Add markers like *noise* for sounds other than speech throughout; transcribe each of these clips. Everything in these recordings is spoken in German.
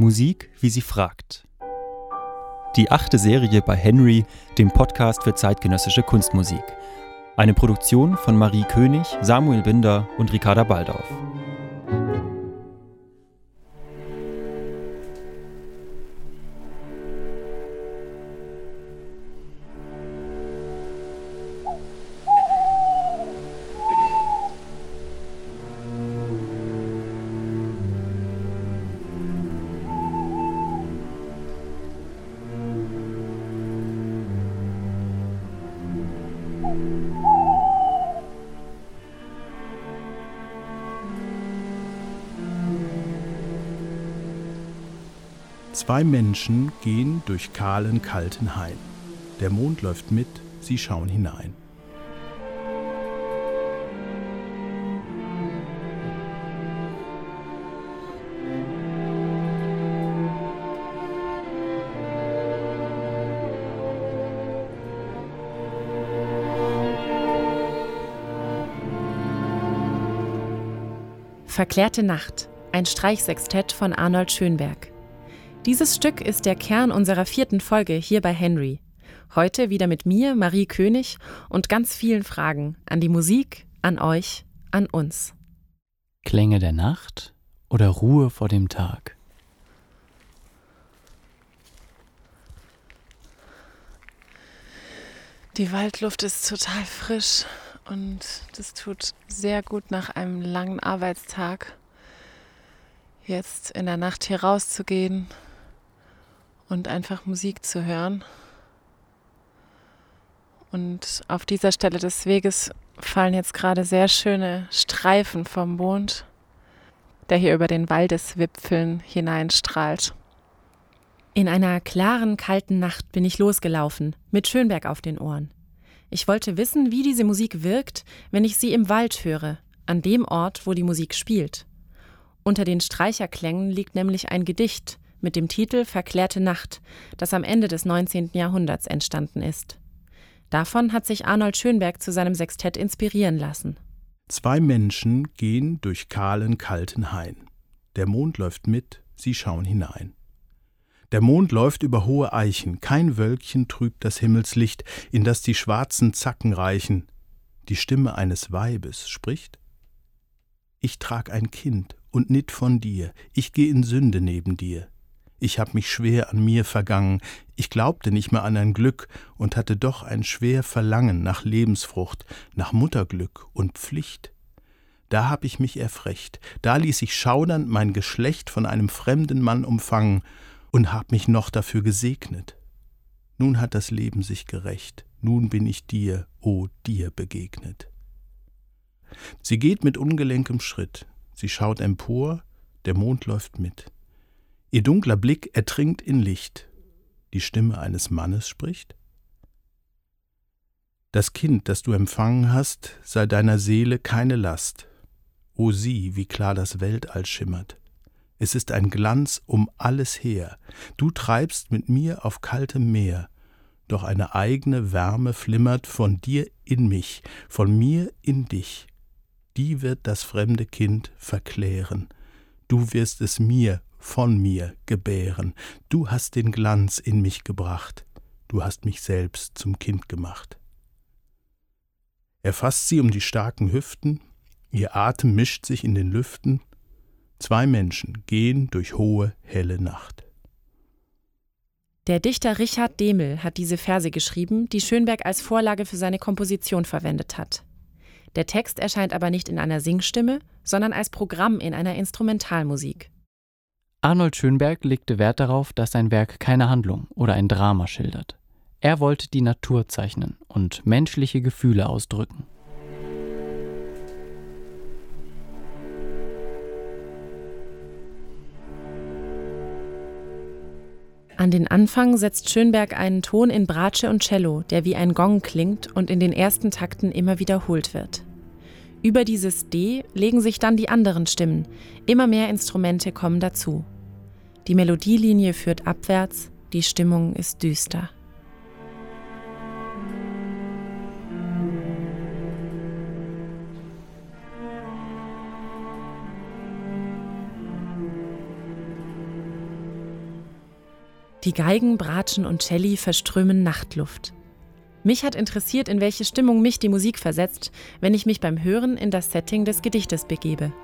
Musik, wie sie fragt. Die achte Serie bei Henry, dem Podcast für zeitgenössische Kunstmusik. Eine Produktion von Marie König, Samuel Binder und Ricarda Baldauf. Zwei Menschen gehen durch kahlen, kalten Hain. Der Mond läuft mit, sie schauen hinein. Verklärte Nacht, ein Streichsextett von Arnold Schönberg. Dieses Stück ist der Kern unserer vierten Folge hier bei Henry. Heute wieder mit mir, Marie König, und ganz vielen Fragen an die Musik, an euch, an uns. Klänge der Nacht oder Ruhe vor dem Tag? Die Waldluft ist total frisch und das tut sehr gut nach einem langen Arbeitstag. Jetzt in der Nacht hier rauszugehen, und einfach Musik zu hören. Und auf dieser Stelle des Weges fallen jetzt gerade sehr schöne Streifen vom Mond, der hier über den Waldeswipfeln hineinstrahlt. In einer klaren, kalten Nacht bin ich losgelaufen, mit Schönberg auf den Ohren. Ich wollte wissen, wie diese Musik wirkt, wenn ich sie im Wald höre, an dem Ort, wo die Musik spielt. Unter den Streicherklängen liegt nämlich ein Gedicht, mit dem Titel Verklärte Nacht, das am Ende des 19. Jahrhunderts entstanden ist. Davon hat sich Arnold Schönberg zu seinem Sextett inspirieren lassen. Zwei Menschen gehen durch kahlen, kalten Hain. Der Mond läuft mit, sie schauen hinein. Der Mond läuft über hohe Eichen, kein Wölkchen trübt das Himmelslicht, in das die schwarzen Zacken reichen. Die Stimme eines Weibes spricht Ich trag ein Kind und nit von dir, ich geh in Sünde neben dir. Ich hab mich schwer an mir vergangen, ich glaubte nicht mehr an ein Glück und hatte doch ein schwer Verlangen nach Lebensfrucht, nach Mutterglück und Pflicht. Da hab ich mich erfrecht, da ließ ich schaudernd mein Geschlecht von einem fremden Mann umfangen und hab mich noch dafür gesegnet. Nun hat das Leben sich gerecht, nun bin ich dir, o oh, dir begegnet. Sie geht mit ungelenkem Schritt, sie schaut empor, der Mond läuft mit. Ihr dunkler Blick ertrinkt in Licht. Die Stimme eines Mannes spricht. Das Kind, das du empfangen hast, sei deiner Seele keine Last. O sieh, wie klar das Weltall schimmert. Es ist ein Glanz um alles her. Du treibst mit mir auf kaltem Meer, doch eine eigene Wärme flimmert von dir in mich, von mir in dich. Die wird das fremde Kind verklären. Du wirst es mir von mir gebären. Du hast den Glanz in mich gebracht. Du hast mich selbst zum Kind gemacht. Er fasst sie um die starken Hüften, ihr Atem mischt sich in den Lüften. Zwei Menschen gehen durch hohe, helle Nacht. Der Dichter Richard Demel hat diese Verse geschrieben, die Schönberg als Vorlage für seine Komposition verwendet hat. Der Text erscheint aber nicht in einer Singstimme, sondern als Programm in einer Instrumentalmusik. Arnold Schönberg legte Wert darauf, dass sein Werk keine Handlung oder ein Drama schildert. Er wollte die Natur zeichnen und menschliche Gefühle ausdrücken. An den Anfang setzt Schönberg einen Ton in Bratsche und Cello, der wie ein Gong klingt und in den ersten Takten immer wiederholt wird. Über dieses D legen sich dann die anderen Stimmen. Immer mehr Instrumente kommen dazu. Die Melodielinie führt abwärts, die Stimmung ist düster. Die Geigen, Bratschen und Celli verströmen Nachtluft. Mich hat interessiert, in welche Stimmung mich die Musik versetzt, wenn ich mich beim Hören in das Setting des Gedichtes begebe.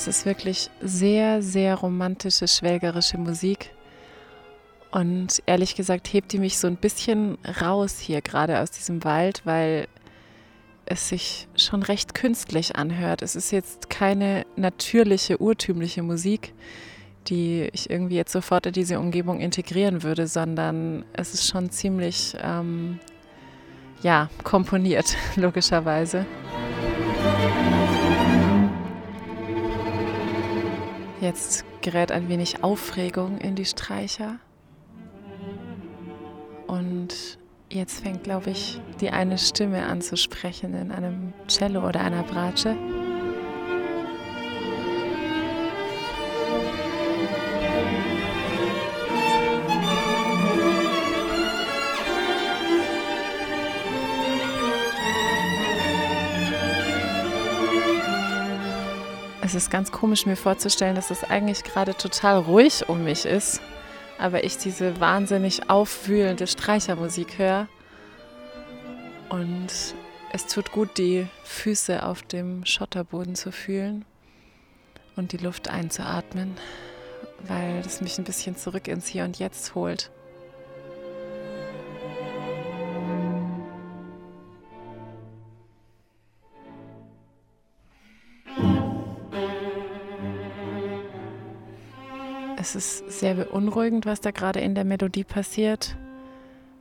Es ist wirklich sehr, sehr romantische, schwelgerische Musik. Und ehrlich gesagt hebt die mich so ein bisschen raus hier gerade aus diesem Wald, weil es sich schon recht künstlich anhört. Es ist jetzt keine natürliche, urtümliche Musik, die ich irgendwie jetzt sofort in diese Umgebung integrieren würde, sondern es ist schon ziemlich, ähm, ja, komponiert, *laughs* logischerweise. Jetzt gerät ein wenig Aufregung in die Streicher. Und jetzt fängt, glaube ich, die eine Stimme an zu sprechen in einem Cello oder einer Bratsche. Es ist ganz komisch mir vorzustellen, dass es eigentlich gerade total ruhig um mich ist, aber ich diese wahnsinnig aufwühlende Streichermusik höre. Und es tut gut, die Füße auf dem Schotterboden zu fühlen und die Luft einzuatmen, weil das mich ein bisschen zurück ins Hier und Jetzt holt. Es ist sehr beunruhigend, was da gerade in der Melodie passiert.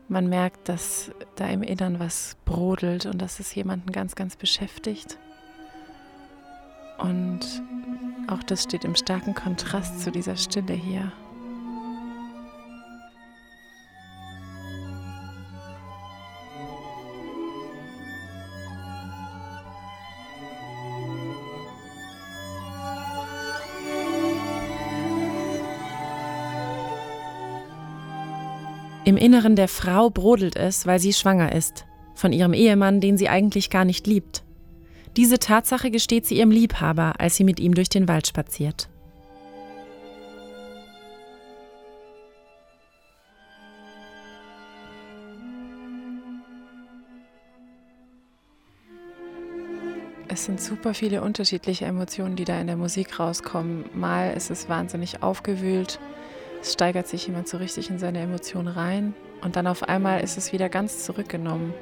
Man merkt, dass da im Innern was brodelt und dass es jemanden ganz, ganz beschäftigt. Und auch das steht im starken Kontrast zu dieser Stille hier. Im Inneren der Frau brodelt es, weil sie schwanger ist, von ihrem Ehemann, den sie eigentlich gar nicht liebt. Diese Tatsache gesteht sie ihrem Liebhaber, als sie mit ihm durch den Wald spaziert. Es sind super viele unterschiedliche Emotionen, die da in der Musik rauskommen. Mal ist es wahnsinnig aufgewühlt, es steigert sich jemand so richtig in seine Emotionen rein und dann auf einmal ist es wieder ganz zurückgenommen.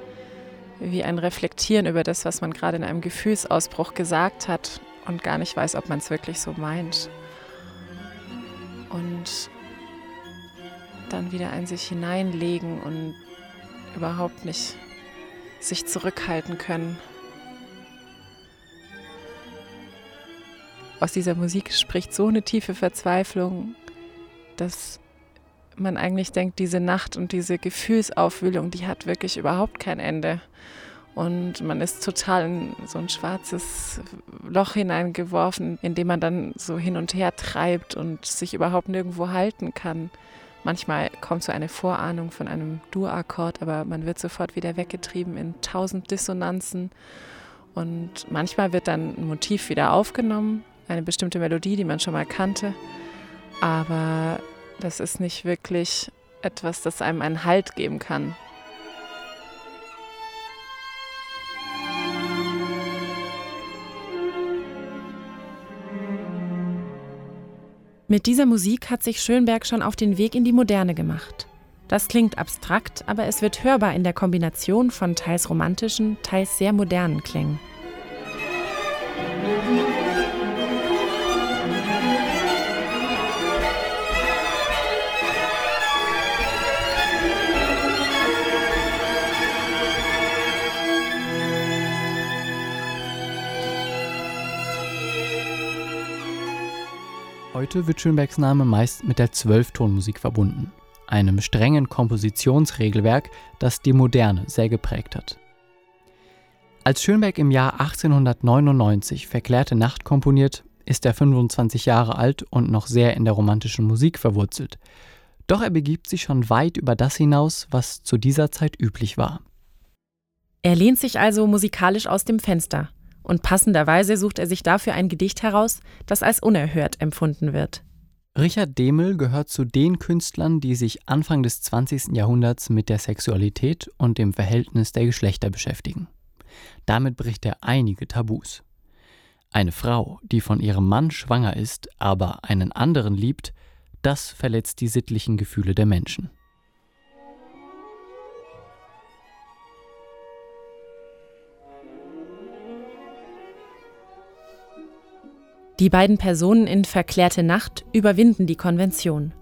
Wie ein Reflektieren über das, was man gerade in einem Gefühlsausbruch gesagt hat und gar nicht weiß, ob man es wirklich so meint. Und dann wieder ein sich hineinlegen und überhaupt nicht sich zurückhalten können. Aus dieser Musik spricht so eine tiefe Verzweiflung dass man eigentlich denkt, diese Nacht und diese Gefühlsaufwühlung, die hat wirklich überhaupt kein Ende. Und man ist total in so ein schwarzes Loch hineingeworfen, in dem man dann so hin und her treibt und sich überhaupt nirgendwo halten kann. Manchmal kommt so eine Vorahnung von einem Dur-Akkord, aber man wird sofort wieder weggetrieben in tausend Dissonanzen. Und manchmal wird dann ein Motiv wieder aufgenommen, eine bestimmte Melodie, die man schon mal kannte. Aber das ist nicht wirklich etwas, das einem einen Halt geben kann. Mit dieser Musik hat sich Schönberg schon auf den Weg in die Moderne gemacht. Das klingt abstrakt, aber es wird hörbar in der Kombination von teils romantischen, teils sehr modernen Klängen. Heute wird Schönbergs Name meist mit der Zwölftonmusik verbunden, einem strengen Kompositionsregelwerk, das die Moderne sehr geprägt hat. Als Schönberg im Jahr 1899 Verklärte Nacht komponiert, ist er 25 Jahre alt und noch sehr in der romantischen Musik verwurzelt. Doch er begibt sich schon weit über das hinaus, was zu dieser Zeit üblich war. Er lehnt sich also musikalisch aus dem Fenster und passenderweise sucht er sich dafür ein Gedicht heraus, das als unerhört empfunden wird. Richard Demel gehört zu den Künstlern, die sich Anfang des 20. Jahrhunderts mit der Sexualität und dem Verhältnis der Geschlechter beschäftigen. Damit bricht er einige Tabus. Eine Frau, die von ihrem Mann schwanger ist, aber einen anderen liebt, das verletzt die sittlichen Gefühle der Menschen. Die beiden Personen in Verklärte Nacht überwinden die Konvention.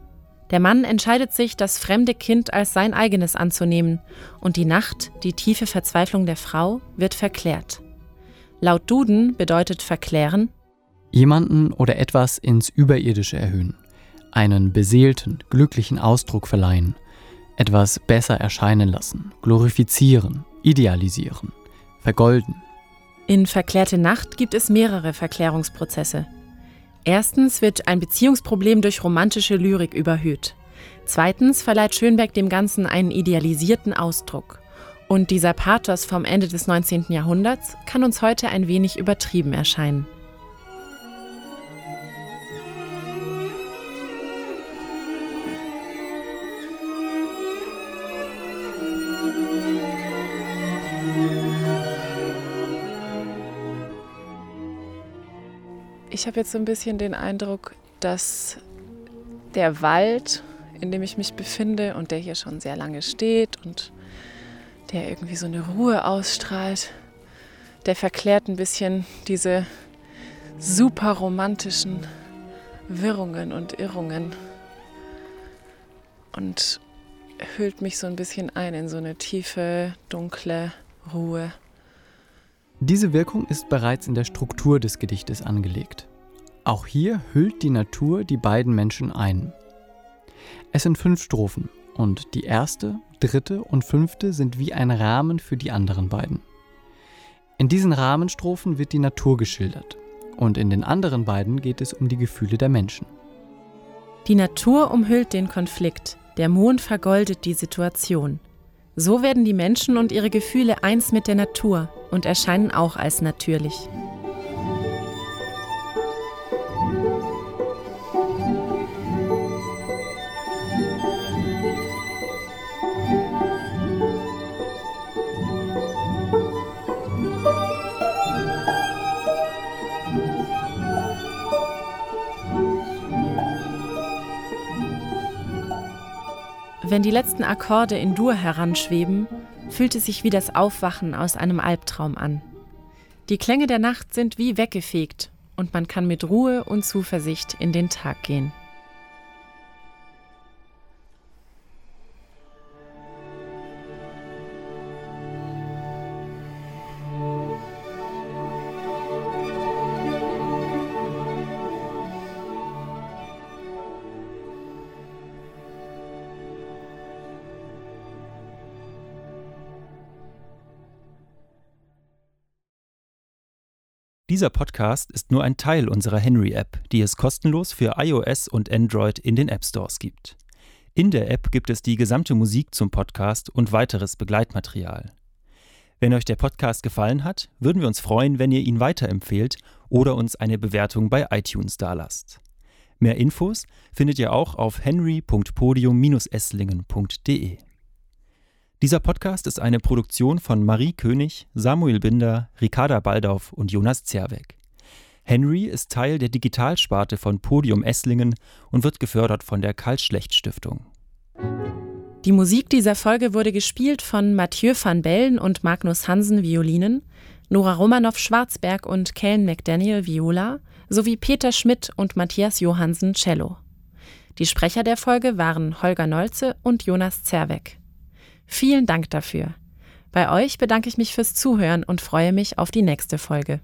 Der Mann entscheidet sich, das fremde Kind als sein eigenes anzunehmen, und die Nacht, die tiefe Verzweiflung der Frau, wird verklärt. Laut Duden bedeutet verklären jemanden oder etwas ins Überirdische erhöhen, einen beseelten, glücklichen Ausdruck verleihen, etwas besser erscheinen lassen, glorifizieren, idealisieren, vergolden, in Verklärte Nacht gibt es mehrere Verklärungsprozesse. Erstens wird ein Beziehungsproblem durch romantische Lyrik überhöht. Zweitens verleiht Schönberg dem Ganzen einen idealisierten Ausdruck. Und dieser Pathos vom Ende des 19. Jahrhunderts kann uns heute ein wenig übertrieben erscheinen. Ich habe jetzt so ein bisschen den Eindruck, dass der Wald, in dem ich mich befinde und der hier schon sehr lange steht und der irgendwie so eine Ruhe ausstrahlt, der verklärt ein bisschen diese super romantischen Wirrungen und Irrungen und hüllt mich so ein bisschen ein in so eine tiefe, dunkle Ruhe. Diese Wirkung ist bereits in der Struktur des Gedichtes angelegt. Auch hier hüllt die Natur die beiden Menschen ein. Es sind fünf Strophen und die erste, dritte und fünfte sind wie ein Rahmen für die anderen beiden. In diesen Rahmenstrophen wird die Natur geschildert und in den anderen beiden geht es um die Gefühle der Menschen. Die Natur umhüllt den Konflikt, der Mond vergoldet die Situation. So werden die Menschen und ihre Gefühle eins mit der Natur und erscheinen auch als natürlich. Wenn die letzten Akkorde in Dur heranschweben, fühlt es sich wie das Aufwachen aus einem Albtraum an. Die Klänge der Nacht sind wie weggefegt und man kann mit Ruhe und Zuversicht in den Tag gehen. Dieser Podcast ist nur ein Teil unserer Henry-App, die es kostenlos für iOS und Android in den App Stores gibt. In der App gibt es die gesamte Musik zum Podcast und weiteres Begleitmaterial. Wenn euch der Podcast gefallen hat, würden wir uns freuen, wenn ihr ihn weiterempfehlt oder uns eine Bewertung bei iTunes dalasst. Mehr Infos findet ihr auch auf henry.podium-esslingen.de. Dieser Podcast ist eine Produktion von Marie König, Samuel Binder, Ricarda Baldauf und Jonas Zerweck. Henry ist Teil der Digitalsparte von Podium Esslingen und wird gefördert von der Karl-Schlecht-Stiftung. Die Musik dieser Folge wurde gespielt von Mathieu van Bellen und Magnus Hansen Violinen, Nora Romanow Schwarzberg und Kellen McDaniel Viola sowie Peter Schmidt und Matthias Johansen Cello. Die Sprecher der Folge waren Holger Nolze und Jonas Zerweck. Vielen Dank dafür. Bei euch bedanke ich mich fürs Zuhören und freue mich auf die nächste Folge.